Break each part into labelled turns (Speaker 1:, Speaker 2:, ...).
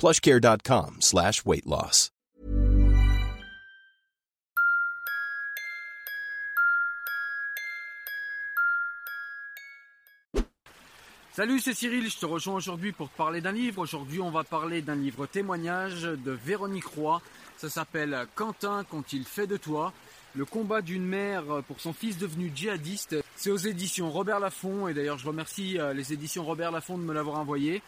Speaker 1: plushcare.com slash weight loss.
Speaker 2: Salut, c'est Cyril, je te rejoins aujourd'hui pour parler d'un livre. Aujourd'hui, on va parler d'un livre témoignage de Véronique Roy. Ça s'appelle Quentin quand il fait de toi. Le combat d'une mère pour son fils devenu djihadiste. C'est aux éditions Robert Laffont et d'ailleurs je remercie euh, les éditions Robert Laffont de me l'avoir envoyé.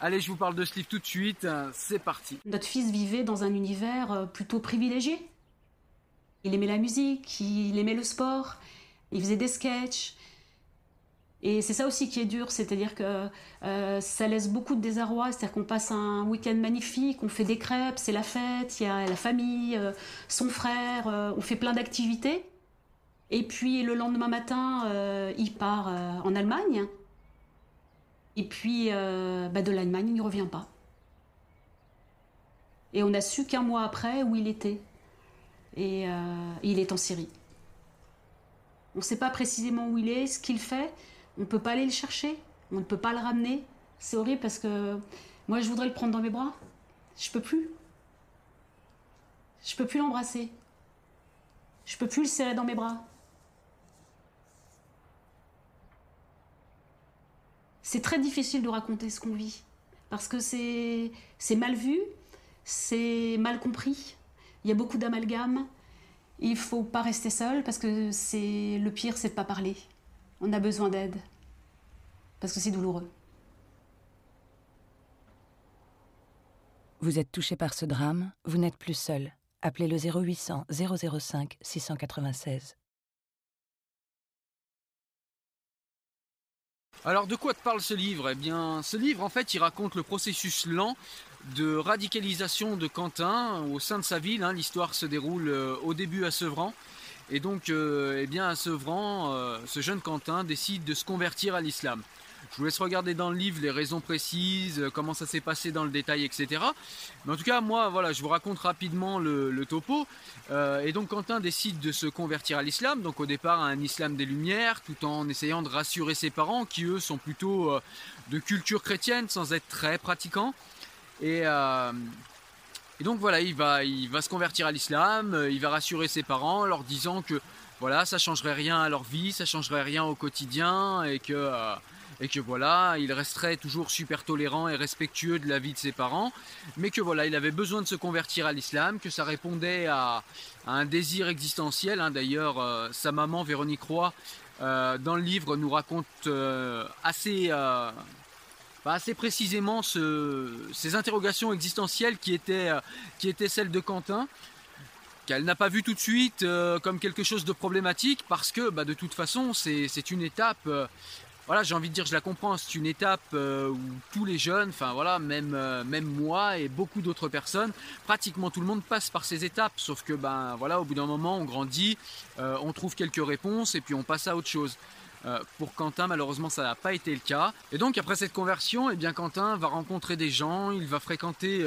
Speaker 2: Allez, je vous parle de ce livre tout de suite. C'est parti.
Speaker 3: Notre fils vivait dans un univers euh, plutôt privilégié. Il aimait la musique, il aimait le sport, il faisait des sketchs. Et c'est ça aussi qui est dur, c'est-à-dire que euh, ça laisse beaucoup de désarroi, c'est-à-dire qu'on passe un week-end magnifique, on fait des crêpes, c'est la fête, il y a la famille, euh, son frère, euh, on fait plein d'activités. Et puis le lendemain matin, euh, il part euh, en Allemagne. Et puis euh, bah, de l'Allemagne, il ne revient pas. Et on a su qu'un mois après où il était. Et il est en Syrie. On ne sait pas précisément où il est, ce qu'il fait. On ne peut pas aller le chercher. On ne peut pas le ramener. C'est horrible parce que moi, je voudrais le prendre dans mes bras. Je peux plus. Je peux plus l'embrasser. Je peux plus le serrer dans mes bras. C'est très difficile de raconter ce qu'on vit parce que c'est mal vu, c'est mal compris. Il y a beaucoup d'amalgames. Il faut pas rester seul parce que c'est le pire, c'est de pas parler. On a besoin d'aide parce que c'est douloureux.
Speaker 4: Vous êtes touché par ce drame, vous n'êtes plus seul. Appelez le 0800 005 696.
Speaker 2: Alors de quoi te parle ce livre? Eh bien, ce livre, en fait, il raconte le processus lent de radicalisation de Quentin au sein de sa ville. hein. L'histoire se déroule euh, au début à Sevran. Et donc, euh, eh bien, à Sevran, euh, ce jeune Quentin décide de se convertir à l'islam. Je vous laisse regarder dans le livre les raisons précises, euh, comment ça s'est passé dans le détail, etc. Mais en tout cas, moi, voilà, je vous raconte rapidement le, topo. Euh, et donc, Quentin décide de se convertir à l'islam. Donc, au départ, à un islam des Lumières, tout en essayant de rassurer ses parents, qui eux sont plutôt euh, de culture chrétienne, sans être très pratiquants. Et, et donc voilà, il va, il va se convertir à l'islam, il va rassurer ses parents en leur disant que voilà, ça changerait rien à leur vie, ça changerait rien au quotidien et que, et que voilà, il resterait toujours super tolérant et respectueux de la vie de ses parents, mais que voilà, il avait besoin de se convertir à l'islam, que ça répondait à, un désir existentiel. hein. D'ailleurs, euh, sa maman Véronique Roy, euh, dans le livre, nous raconte euh, assez. bah, assez précisément ce- ces interrogations existentielles qui étaient, qui étaient celles de Quentin, qu'elle n'a pas vu tout de suite comme quelque chose de problématique parce que bah, de toute façon c'est une étape, voilà j'ai envie de dire je la comprends, c'est une étape euh, où tous les jeunes, enfin voilà même, euh, même moi et beaucoup d'autres personnes, pratiquement tout le monde passe par ces étapes, sauf que ben voilà au bout d'un moment on grandit, euh, on trouve quelques réponses et puis on passe à autre chose. Pour Quentin, malheureusement, ça n'a pas été le cas. Et donc, après cette conversion, eh bien, Quentin va rencontrer des gens, il va fréquenter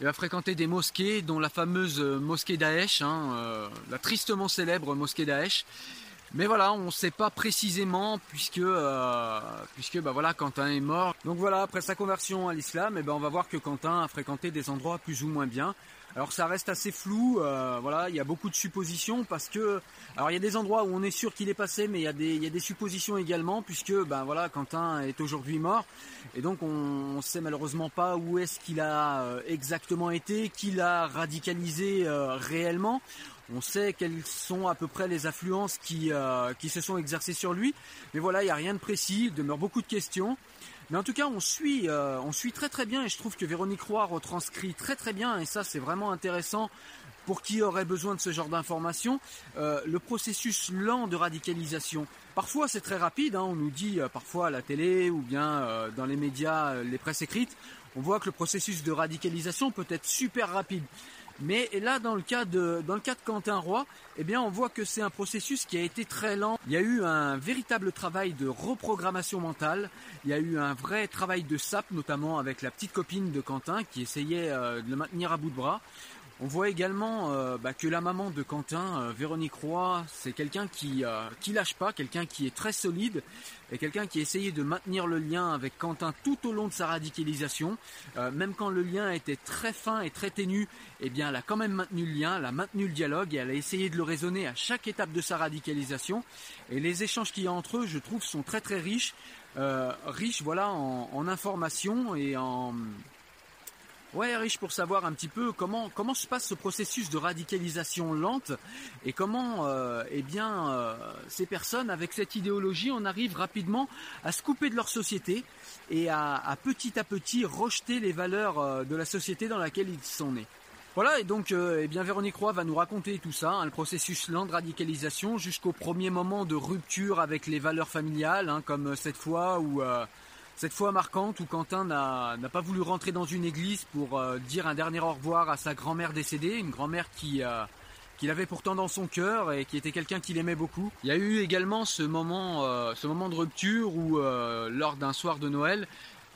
Speaker 2: il va fréquenter des mosquées, dont la fameuse mosquée Daesh, hein, la tristement célèbre mosquée Daesh. Mais voilà, on ne sait pas précisément puisque euh, puisque bah voilà Quentin est mort. Donc voilà, après sa conversion à l'islam, eh ben on va voir que Quentin a fréquenté des endroits plus ou moins bien. Alors ça reste assez flou, euh, voilà, il y a beaucoup de suppositions parce que alors il y a des endroits où on est sûr qu'il est passé, mais il y a des suppositions également puisque ben voilà Quentin est aujourd'hui mort et donc on, ne sait malheureusement pas où est-ce qu'il a euh, exactement été, qu'il a radicalisé réellement. On sait quelles sont à peu près les affluences qui, euh, qui se sont exercées sur lui. Mais voilà, il n'y a rien de précis, il demeure beaucoup de questions. Mais en tout cas, on suit, euh, on suit très très bien et je trouve que Véronique Roy retranscrit très très bien. Et ça c'est vraiment intéressant pour qui aurait besoin de ce genre d'informations, euh, le processus lent de radicalisation. Parfois c'est très rapide, hein, on nous dit parfois à la télé ou bien dans les médias, les presses écrites, on voit que le processus de radicalisation peut être super rapide. Mais là, dans le cas de, Quentin Roy, eh bien, on voit que c'est un processus qui a été très lent. Il y a eu un véritable travail de reprogrammation mentale. Il y a eu un vrai travail de SAP, notamment avec la petite copine de Quentin qui essayait euh, de le maintenir à bout de bras. On voit également euh, bah, que la maman de Quentin, euh, Véronique Roy, c'est quelqu'un qui euh, qui lâche pas, quelqu'un qui est très solide et quelqu'un qui a essayé de maintenir le lien avec Quentin tout au long de sa radicalisation. même quand le lien était très fin et très ténu, eh bien, elle a quand même maintenu le lien, elle a maintenu le dialogue et elle a essayé de le raisonner à chaque étape de sa radicalisation. Et les échanges qu'il y a entre eux, je trouve, sont très très riches, riches, voilà, en, en informations et en Ouais, riche pour savoir un petit peu comment se passe ce processus de radicalisation lente et comment euh, eh bien euh, ces personnes avec cette idéologie on arrive rapidement à se couper de leur société et à, petit à petit rejeter les valeurs euh, de la société dans laquelle ils sont nés. Voilà, et donc eh bien Véronique Roy va nous raconter tout ça, hein, le processus lent de radicalisation jusqu'au premier moment de rupture avec les valeurs familiales, hein, comme cette fois où cette fois marquante où Quentin n'a pas voulu rentrer dans une église pour euh, dire un dernier au revoir à sa grand-mère décédée, une grand-mère qui euh, qu'il avait pourtant dans son cœur et qui était quelqu'un qu'il aimait beaucoup. Il y a eu également ce moment, euh, ce moment de rupture où, lors d'un soir de Noël,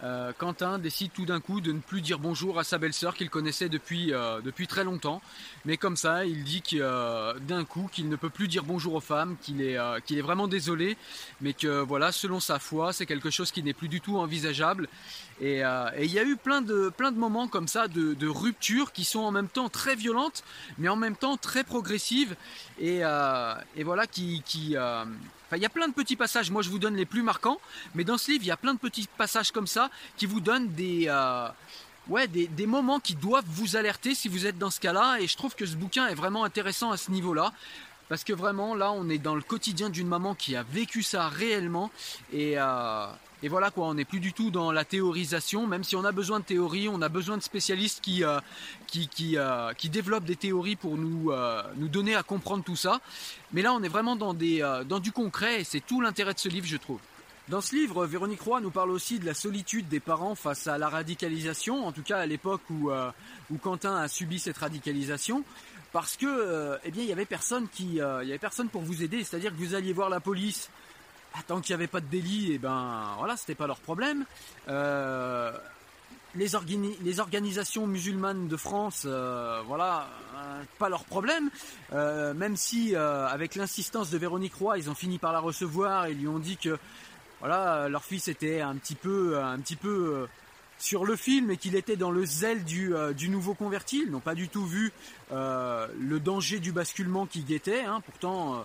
Speaker 2: euh, Quentin décide tout d'un coup de ne plus dire bonjour à sa belle-sœur qu'il connaissait depuis, euh, depuis très longtemps. Mais comme ça, il dit que euh, d'un coup qu'il ne peut plus dire bonjour aux femmes, qu'il est, est vraiment désolé, mais que voilà, selon sa foi, c'est quelque chose qui n'est plus du tout envisageable. Et, il y a eu plein de, plein de moments comme ça de, de rupture qui sont en même temps très violentes, mais en même temps très progressives. Et, et voilà, qui, qui il y a plein de petits passages. Moi, je vous donne les plus marquants, mais dans ce livre, il y a plein de petits passages comme ça qui vous donnent des, euh, ouais, des, des, moments qui doivent vous alerter si vous êtes dans ce cas-là. Et je trouve que ce bouquin est vraiment intéressant à ce niveau-là. Parce que vraiment, là, on est dans le quotidien d'une maman qui a vécu ça réellement. Et, euh, et voilà quoi, on n'est plus du tout dans la théorisation, même si on a besoin de théorie, on a besoin de spécialistes qui, euh, qui, qui, euh, qui, développent des théories pour nous, euh, nous donner à comprendre tout ça. Mais là, on est vraiment dans, des, dans du concret et c'est tout l'intérêt de ce livre, je trouve. Dans ce livre, Véronique Roy nous parle aussi de la solitude des parents face à la radicalisation, en tout cas à l'époque où, où Quentin a subi cette radicalisation parce que eh bien il y avait personne qui y avait personne pour vous aider c'est-à-dire que vous alliez voir la police ah, tant qu'il n'y avait pas de délit, et eh ben voilà, c'était pas leur problème. Euh, les, les, organisations musulmanes de France, euh, voilà, euh, pas leur problème. même si, avec l'insistance de Véronique Roy, ils ont fini par la recevoir et lui ont dit que, voilà, leur fils était un petit peu, un petit peu sur le film et qu'il était dans le zèle du, du nouveau converti. Ils n'ont pas du tout vu le danger du basculement qui guettait. Hein. Pourtant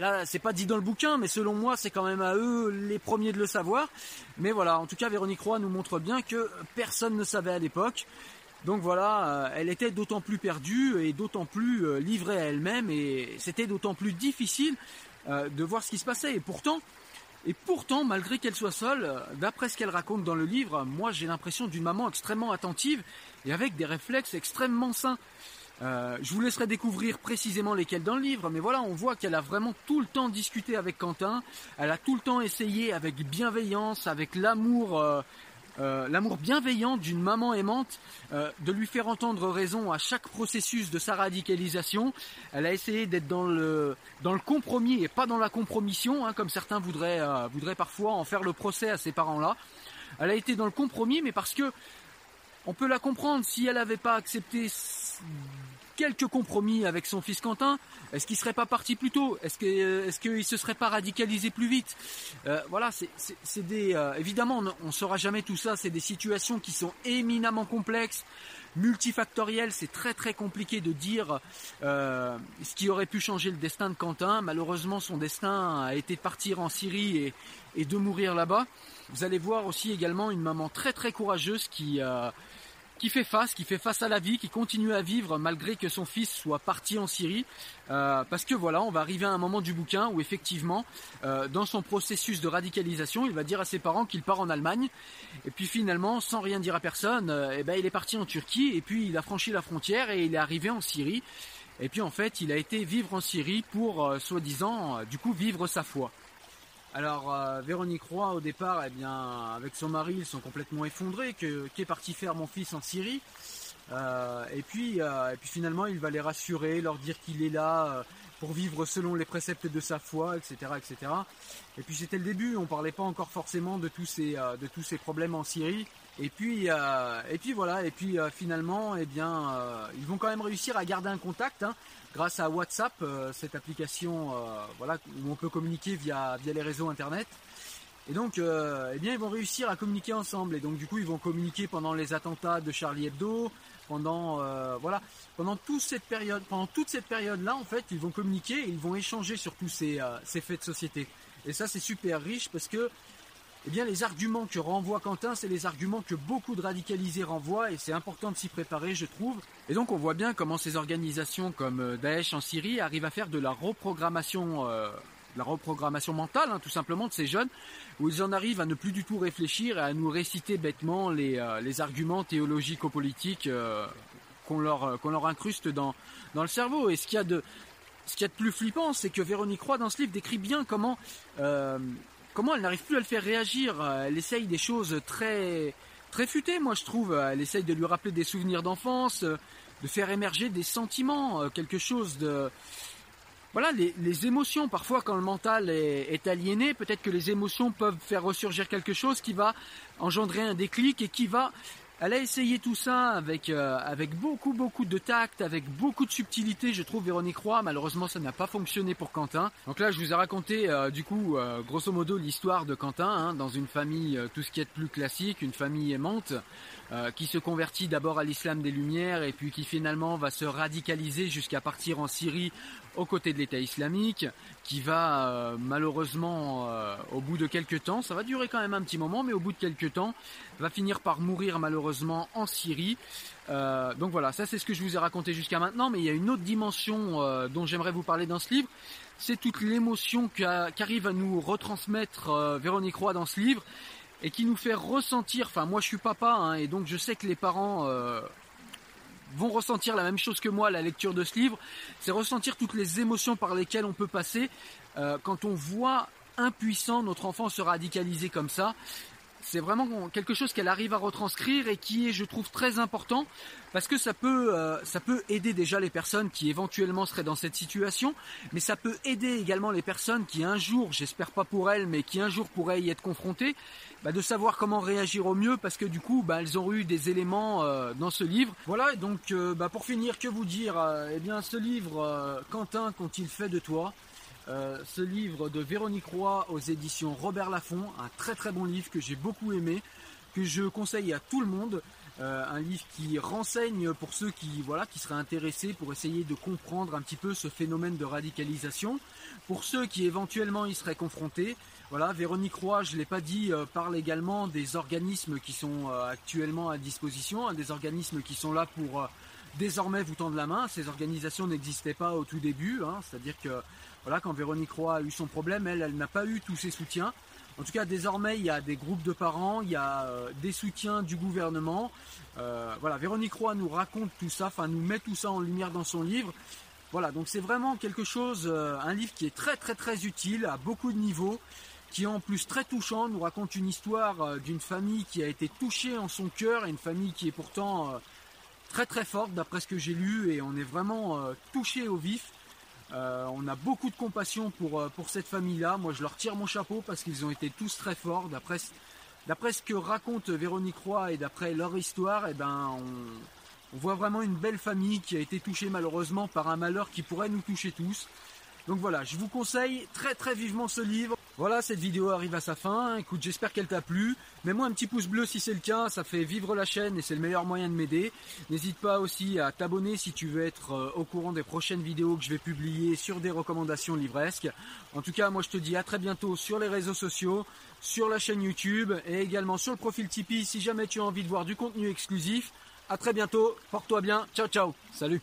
Speaker 2: Là, c'est pas dit dans le bouquin, mais selon moi, c'est quand même à eux les premiers de le savoir. Mais voilà, en tout cas, Véronique Roy nous montre bien que personne ne savait à l'époque. Donc voilà, euh, elle était d'autant plus perdue et d'autant plus euh, livrée à elle-même et c'était d'autant plus difficile euh, de voir ce qui se passait. Et pourtant, et pourtant, malgré qu'elle soit seule, d'après ce qu'elle raconte dans le livre, moi j'ai l'impression d'une maman extrêmement attentive et avec des réflexes extrêmement sains. Je vous laisserai découvrir précisément lesquels dans le livre, mais voilà, on voit qu'elle a vraiment tout le temps discuté avec Quentin, elle a tout le temps essayé avec bienveillance, avec l'amour euh, l'amour bienveillant d'une maman aimante, euh, de lui faire entendre raison à chaque processus de sa radicalisation. Elle a essayé d'être dans le, dans le compromis et pas dans la compromission, hein, comme certains voudraient, euh, voudraient parfois en faire le procès à ces parents-là. Elle a été dans le compromis, mais parce que on peut la comprendre si elle n'avait pas accepté quelques compromis avec son fils Quentin. Est-ce qu'il serait pas parti plus tôt? Est-ce que est-ce qu'il se serait pas radicalisé plus vite? Euh, Voilà, c'est des euh, évidemment on ne saura jamais tout ça. C'est des situations qui sont éminemment complexes, multifactorielles. C'est très très compliqué de dire euh, ce qui aurait pu changer le destin de Quentin. Malheureusement, son destin a été de partir en Syrie et, et de mourir là-bas. Vous allez voir aussi également une maman très très courageuse qui qui fait face, qui fait face à la vie, qui continue à vivre malgré que son fils soit parti en Syrie. Euh, parce que voilà, on va arriver à un moment du bouquin où effectivement, euh, dans son processus de radicalisation, il va dire à ses parents qu'il part en Allemagne. Et puis finalement, sans rien dire à personne, euh, eh ben, il est parti en Turquie et puis il a franchi la frontière et il est arrivé en Syrie. Et puis en fait, il a été vivre en Syrie pour, soi-disant, du coup, vivre sa foi. Alors euh, Véronique Roy au départ, eh bien avec son mari, ils sont complètement effondrés, que qu'est parti faire mon fils en Syrie. Euh, et puis euh, et puis finalement, il va les rassurer, leur dire qu'il est là pour vivre selon les préceptes de sa foi, etc., etc. Et puis c'était le début, on parlait pas encore forcément de tous ces de tous ces problèmes en Syrie. Et puis et puis voilà, et puis finalement, eh bien, ils vont quand même réussir à garder un contact. Hein grâce à WhatsApp, euh, cette application euh, voilà, où on peut communiquer via, via les réseaux internet. Et donc, euh, eh bien, ils vont réussir à communiquer ensemble. Et donc, du coup, ils vont communiquer pendant les attentats de Charlie Hebdo, pendant voilà, pendant toute cette période, pendant toute cette période-là, en fait, ils vont communiquer et ils vont échanger sur tous ces, ces faits de société. Et ça, c'est super riche parce que eh bien, les arguments que renvoie Quentin, c'est les arguments que beaucoup de radicalisés renvoient et c'est important de s'y préparer, je trouve. Et donc, on voit bien comment ces organisations comme euh, Daesh en Syrie arrivent à faire de la reprogrammation, euh, la reprogrammation mentale, hein, tout simplement, de ces jeunes, où ils en arrivent à ne plus du tout réfléchir et à nous réciter bêtement les, euh, les arguments théologico-politiques qu'on leur, qu'on leur incruste dans, dans le cerveau. Et ce qu'il y a de, y a de plus flippant, c'est que Véronique Roy, dans ce livre, décrit bien comment comment elle n'arrive plus à le faire réagir. Euh, elle essaye des choses très très futées, moi je trouve. Elle essaye de lui rappeler des souvenirs d'enfance, euh, de faire émerger des sentiments, euh, quelque chose de voilà, les, émotions, parfois quand le mental est, est aliéné, peut-être que les émotions peuvent faire ressurgir quelque chose qui va engendrer un déclic et qui va elle a essayé tout ça avec, euh, avec beaucoup beaucoup de tact, avec beaucoup de subtilité, je trouve Véronique Roy. Malheureusement, ça n'a pas fonctionné pour Quentin. Donc là, je vous ai raconté euh, du coup, euh, grosso modo, l'histoire de Quentin hein, dans une famille, tout ce qui est plus classique, une famille aimante. Qui se convertit d'abord à l'islam des Lumières et puis qui finalement va se radicaliser jusqu'à partir en Syrie aux côtés de l'État islamique, qui va malheureusement au bout de quelques temps, ça va durer quand même un petit moment, mais au bout de quelques temps, va finir par mourir malheureusement en Syrie. Euh, donc voilà, ça c'est ce que je vous ai raconté jusqu'à maintenant, mais il y a une autre dimension euh, dont j'aimerais vous parler dans ce livre, c'est toute l'émotion qu'arrive à nous retransmettre euh, Véronique Roy dans ce livre, et qui nous fait ressentir, enfin moi je suis papa, hein, et donc je sais que les parents vont ressentir la même chose que moi à la lecture de ce livre, c'est ressentir toutes les émotions par lesquelles on peut passer. Quand on voit impuissant notre enfant se radicaliser comme ça c'est vraiment quelque chose qu'elle arrive à retranscrire et qui est, je trouve, très important parce que ça peut, euh, ça peut aider déjà les personnes qui éventuellement seraient dans cette situation, mais ça peut aider également les personnes qui un jour, j'espère pas pour elles, mais qui un jour pourraient y être confrontées, bah, de savoir comment réagir au mieux parce que du coup, bah, elles ont eu des éléments euh, dans ce livre. Voilà, donc euh, bah, pour finir, que vous dire Eh bien, ce livre, Quentin, qu'ont-ils fait de toi euh, ce livre de Véronique Roy aux éditions Robert Laffont, un très très bon livre que j'ai beaucoup aimé. que je conseille à tout le monde. Euh, un livre qui renseigne pour ceux qui voilà qui seraient intéressés pour essayer de comprendre un petit peu ce phénomène de radicalisation. Pour ceux qui éventuellement y seraient confrontés, voilà, Véronique Roy, je l'ai pas dit, euh, parle également des organismes qui sont actuellement à disposition, hein, des organismes qui sont là pour désormais vous tendre la main. Ces organisations n'existaient pas au tout début, hein, c'est-à-dire que voilà, quand Véronique Roy a eu son problème, elle, elle n'a pas eu tous ses soutiens. En tout cas, désormais, il y a des groupes de parents, il y a euh, des soutiens du gouvernement. Euh, voilà, Véronique Roy nous raconte tout ça, enfin nous met tout ça en lumière dans son livre. Voilà, donc c'est vraiment quelque chose, euh, un livre qui est très très très utile à beaucoup de niveaux, qui est en plus très touchant, nous raconte une histoire d'une famille qui a été touchée en son cœur et une famille qui est pourtant très très forte d'après ce que j'ai lu et on est vraiment touché au vif. Euh, on a beaucoup de compassion pour, euh, pour cette famille-là. Moi, je leur tire mon chapeau parce qu'ils ont été tous très forts. D'après, ce que raconte Véronique Roy et d'après leur histoire, eh ben, on, voit vraiment une belle famille qui a été touchée malheureusement par un malheur qui pourrait nous toucher tous. Donc voilà, je vous conseille très très vivement ce livre. Voilà, cette vidéo arrive à sa fin. Écoute, j'espère qu'elle t'a plu. Mets-moi un petit pouce bleu si c'est le cas, ça fait vivre la chaîne et c'est le meilleur moyen de m'aider. N'hésite pas aussi à t'abonner si tu veux être euh, au courant des prochaines vidéos que je vais publier sur des recommandations livresques. En tout cas, moi je te dis à très bientôt sur les réseaux sociaux, sur la chaîne YouTube et également sur le profil Tipeee si jamais tu as envie de voir du contenu exclusif. A très bientôt, porte-toi bien, ciao ciao, salut